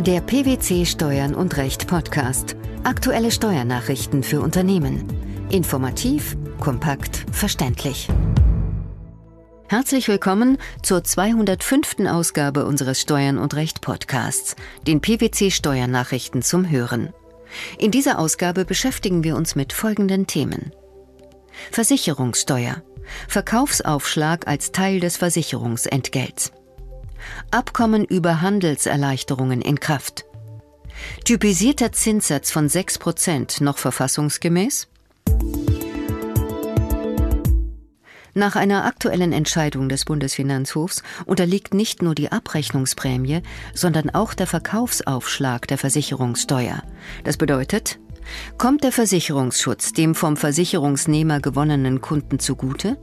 Der PwC Steuern und Recht Podcast. Aktuelle Steuernachrichten für Unternehmen. Informativ, kompakt, verständlich. Herzlich willkommen zur 205. Ausgabe unseres Steuern und Recht Podcasts, den PwC Steuernachrichten zum Hören. In dieser Ausgabe beschäftigen wir uns mit folgenden Themen. Versicherungssteuer. Verkaufsaufschlag als Teil des Versicherungsentgelts. Abkommen über Handelserleichterungen in Kraft. Typisierter Zinssatz von 6% noch verfassungsgemäß? Nach einer aktuellen Entscheidung des Bundesfinanzhofs unterliegt nicht nur die Abrechnungsprämie, sondern auch der Verkaufsaufschlag der Versicherungssteuer. Das bedeutet, kommt der Versicherungsschutz dem vom Versicherungsnehmer gewonnenen Kunden zugute?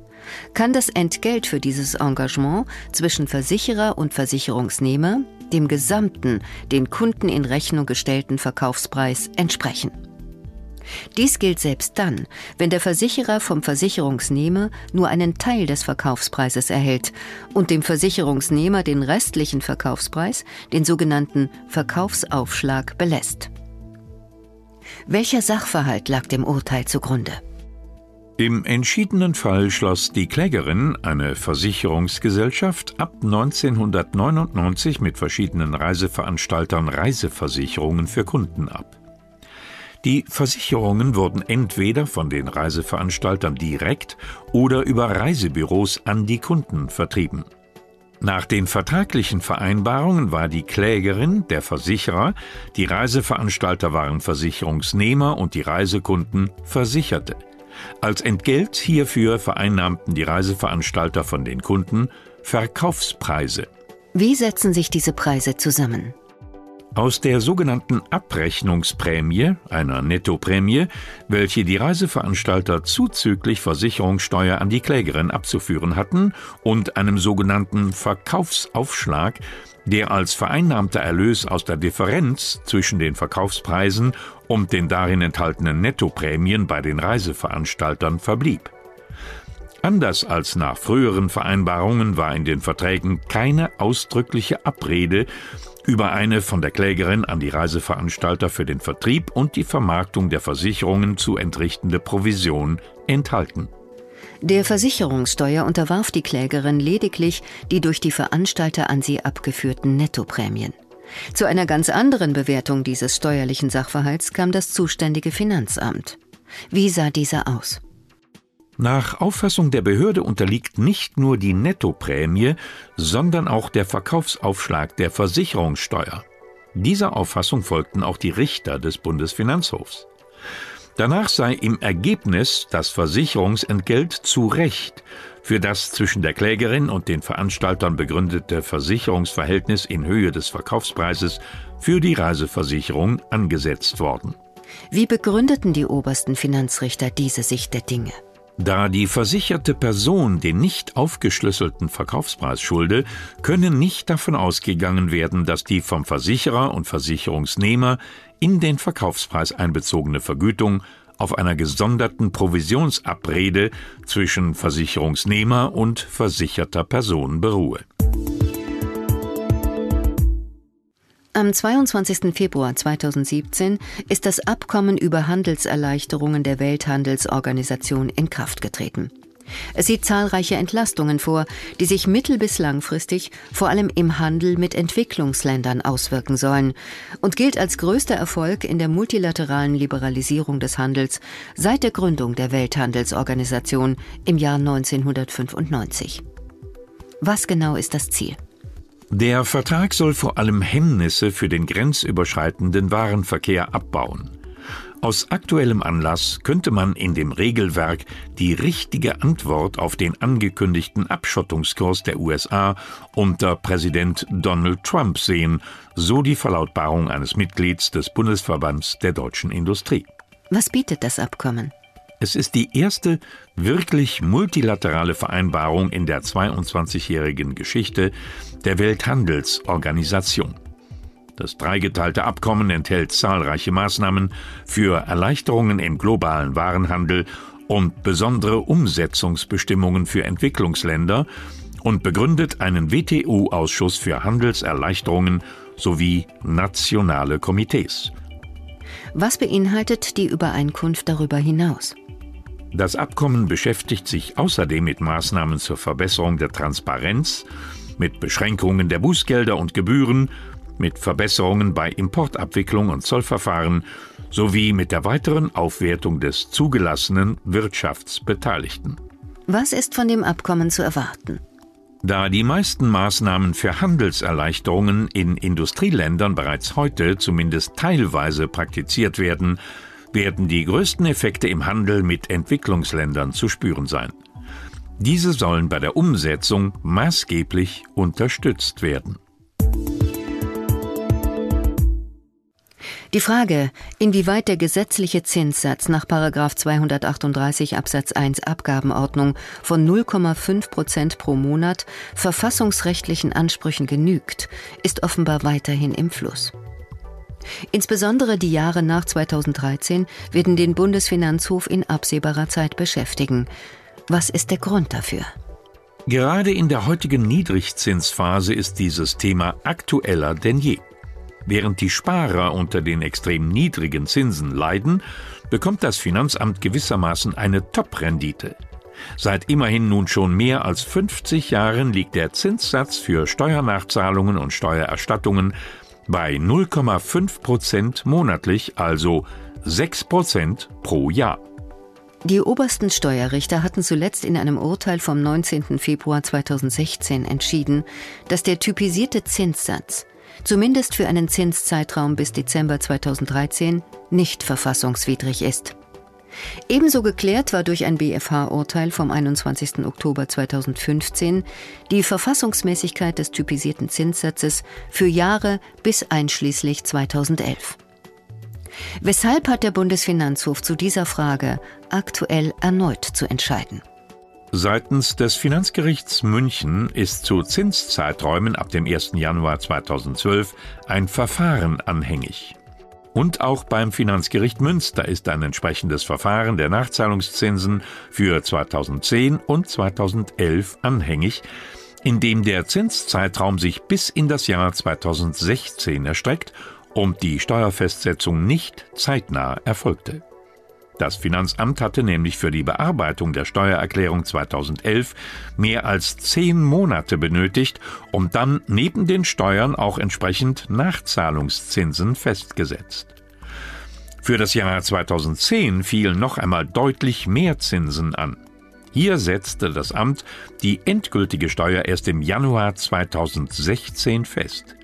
Kann das Entgelt für dieses Engagement zwischen Versicherer und Versicherungsnehmer dem gesamten, den Kunden in Rechnung gestellten Verkaufspreis entsprechen? Dies gilt selbst dann, wenn der Versicherer vom Versicherungsnehmer nur einen Teil des Verkaufspreises erhält und dem Versicherungsnehmer den restlichen Verkaufspreis, den sogenannten Verkaufsaufschlag, belässt. Welcher Sachverhalt lag dem Urteil zugrunde? Im entschiedenen Fall schloss die Klägerin, eine Versicherungsgesellschaft, ab 1999 mit verschiedenen Reiseveranstaltern Reiseversicherungen für Kunden ab. Die Versicherungen wurden entweder von den Reiseveranstaltern direkt oder über Reisebüros an die Kunden vertrieben. Nach den vertraglichen Vereinbarungen war die Klägerin der Versicherer, die Reiseveranstalter waren Versicherungsnehmer und die Reisekunden Versicherte. Als Entgelt hierfür vereinnahmten die Reiseveranstalter von den Kunden Verkaufspreise. Wie setzen sich diese Preise zusammen? Aus der sogenannten Abrechnungsprämie, einer Nettoprämie, welche die Reiseveranstalter zuzüglich Versicherungssteuer an die Klägerin abzuführen hatten, und einem sogenannten Verkaufsaufschlag, der als vereinnahmter Erlös aus der Differenz zwischen den Verkaufspreisen und den darin enthaltenen Nettoprämien bei den Reiseveranstaltern verblieb. Anders als nach früheren Vereinbarungen war in den Verträgen keine ausdrückliche Abrede über eine von der Klägerin an die Reiseveranstalter für den Vertrieb und die Vermarktung der Versicherungen zu entrichtende Provision enthalten. Der Versicherungssteuer unterwarf die Klägerin lediglich die durch die Veranstalter an sie abgeführten Nettoprämien. Zu einer ganz anderen Bewertung dieses steuerlichen Sachverhalts kam das zuständige Finanzamt. Wie sah dieser aus? Nach Auffassung der Behörde unterliegt nicht nur die Nettoprämie, sondern auch der Verkaufsaufschlag der Versicherungssteuer. Dieser Auffassung folgten auch die Richter des Bundesfinanzhofs. Danach sei im Ergebnis das Versicherungsentgelt zu Recht für das zwischen der Klägerin und den Veranstaltern begründete Versicherungsverhältnis in Höhe des Verkaufspreises für die Reiseversicherung angesetzt worden. Wie begründeten die obersten Finanzrichter diese Sicht der Dinge? Da die versicherte Person den nicht aufgeschlüsselten Verkaufspreis schulde, könne nicht davon ausgegangen werden, dass die vom Versicherer und Versicherungsnehmer in den Verkaufspreis einbezogene Vergütung auf einer gesonderten Provisionsabrede zwischen Versicherungsnehmer und versicherter Person beruhe. Am 22. Februar 2017 ist das Abkommen über Handelserleichterungen der Welthandelsorganisation in Kraft getreten. Es sieht zahlreiche Entlastungen vor, die sich mittel- bis langfristig vor allem im Handel mit Entwicklungsländern auswirken sollen und gilt als größter Erfolg in der multilateralen Liberalisierung des Handels seit der Gründung der Welthandelsorganisation im Jahr 1995. Was genau ist das Ziel? Der Vertrag soll vor allem Hemmnisse für den grenzüberschreitenden Warenverkehr abbauen. Aus aktuellem Anlass könnte man in dem Regelwerk die richtige Antwort auf den angekündigten Abschottungskurs der USA unter Präsident Donald Trump sehen, so die Verlautbarung eines Mitglieds des Bundesverbands der deutschen Industrie. Was bietet das Abkommen? Es ist die erste wirklich multilaterale Vereinbarung in der 22-jährigen Geschichte der Welthandelsorganisation. Das dreigeteilte Abkommen enthält zahlreiche Maßnahmen für Erleichterungen im globalen Warenhandel und besondere Umsetzungsbestimmungen für Entwicklungsländer und begründet einen WTO-Ausschuss für Handelserleichterungen sowie nationale Komitees. Was beinhaltet die Übereinkunft darüber hinaus? Das Abkommen beschäftigt sich außerdem mit Maßnahmen zur Verbesserung der Transparenz, mit Beschränkungen der Bußgelder und Gebühren, mit Verbesserungen bei Importabwicklung und Zollverfahren sowie mit der weiteren Aufwertung des zugelassenen Wirtschaftsbeteiligten. Was ist von dem Abkommen zu erwarten? Da die meisten Maßnahmen für Handelserleichterungen in Industrieländern bereits heute zumindest teilweise praktiziert werden, werden die größten Effekte im Handel mit Entwicklungsländern zu spüren sein. Diese sollen bei der Umsetzung maßgeblich unterstützt werden. Die Frage, inwieweit der gesetzliche Zinssatz nach 238 Absatz 1 Abgabenordnung von 0,5 Prozent pro Monat verfassungsrechtlichen Ansprüchen genügt, ist offenbar weiterhin im Fluss. Insbesondere die Jahre nach 2013 werden den Bundesfinanzhof in absehbarer Zeit beschäftigen. Was ist der Grund dafür? Gerade in der heutigen Niedrigzinsphase ist dieses Thema aktueller denn je. Während die Sparer unter den extrem niedrigen Zinsen leiden, bekommt das Finanzamt gewissermaßen eine Top-Rendite. Seit immerhin nun schon mehr als 50 Jahren liegt der Zinssatz für Steuernachzahlungen und Steuererstattungen bei 0,5 Prozent monatlich, also 6 Prozent pro Jahr. Die obersten Steuerrichter hatten zuletzt in einem Urteil vom 19. Februar 2016 entschieden, dass der typisierte Zinssatz zumindest für einen Zinszeitraum bis Dezember 2013 nicht verfassungswidrig ist. Ebenso geklärt war durch ein BFH-Urteil vom 21. Oktober 2015 die Verfassungsmäßigkeit des typisierten Zinssatzes für Jahre bis einschließlich 2011. Weshalb hat der Bundesfinanzhof zu dieser Frage aktuell erneut zu entscheiden? Seitens des Finanzgerichts München ist zu Zinszeiträumen ab dem 1. Januar 2012 ein Verfahren anhängig. Und auch beim Finanzgericht Münster ist ein entsprechendes Verfahren der Nachzahlungszinsen für 2010 und 2011 anhängig, in dem der Zinszeitraum sich bis in das Jahr 2016 erstreckt und die Steuerfestsetzung nicht zeitnah erfolgte. Das Finanzamt hatte nämlich für die Bearbeitung der Steuererklärung 2011 mehr als zehn Monate benötigt, um dann neben den Steuern auch entsprechend Nachzahlungszinsen festgesetzt. Für das Jahr 2010 fielen noch einmal deutlich mehr Zinsen an. Hier setzte das Amt die endgültige Steuer erst im Januar 2016 fest.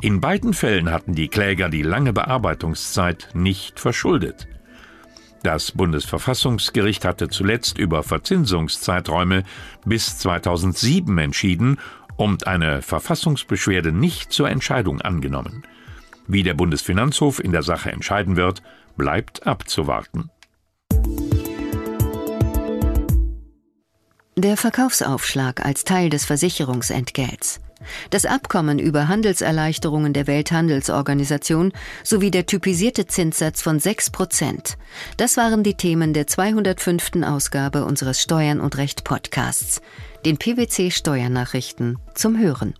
In beiden Fällen hatten die Kläger die lange Bearbeitungszeit nicht verschuldet. Das Bundesverfassungsgericht hatte zuletzt über Verzinsungszeiträume bis 2007 entschieden und eine Verfassungsbeschwerde nicht zur Entscheidung angenommen. Wie der Bundesfinanzhof in der Sache entscheiden wird, bleibt abzuwarten. Der Verkaufsaufschlag als Teil des Versicherungsentgelts das Abkommen über Handelserleichterungen der Welthandelsorganisation sowie der typisierte Zinssatz von 6 Prozent. Das waren die Themen der 205. Ausgabe unseres Steuern und Recht Podcasts, den PwC Steuernachrichten zum Hören.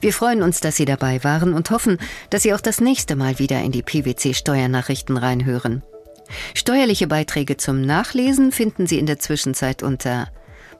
Wir freuen uns, dass Sie dabei waren und hoffen, dass Sie auch das nächste Mal wieder in die PwC Steuernachrichten reinhören. Steuerliche Beiträge zum Nachlesen finden Sie in der Zwischenzeit unter